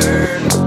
turn.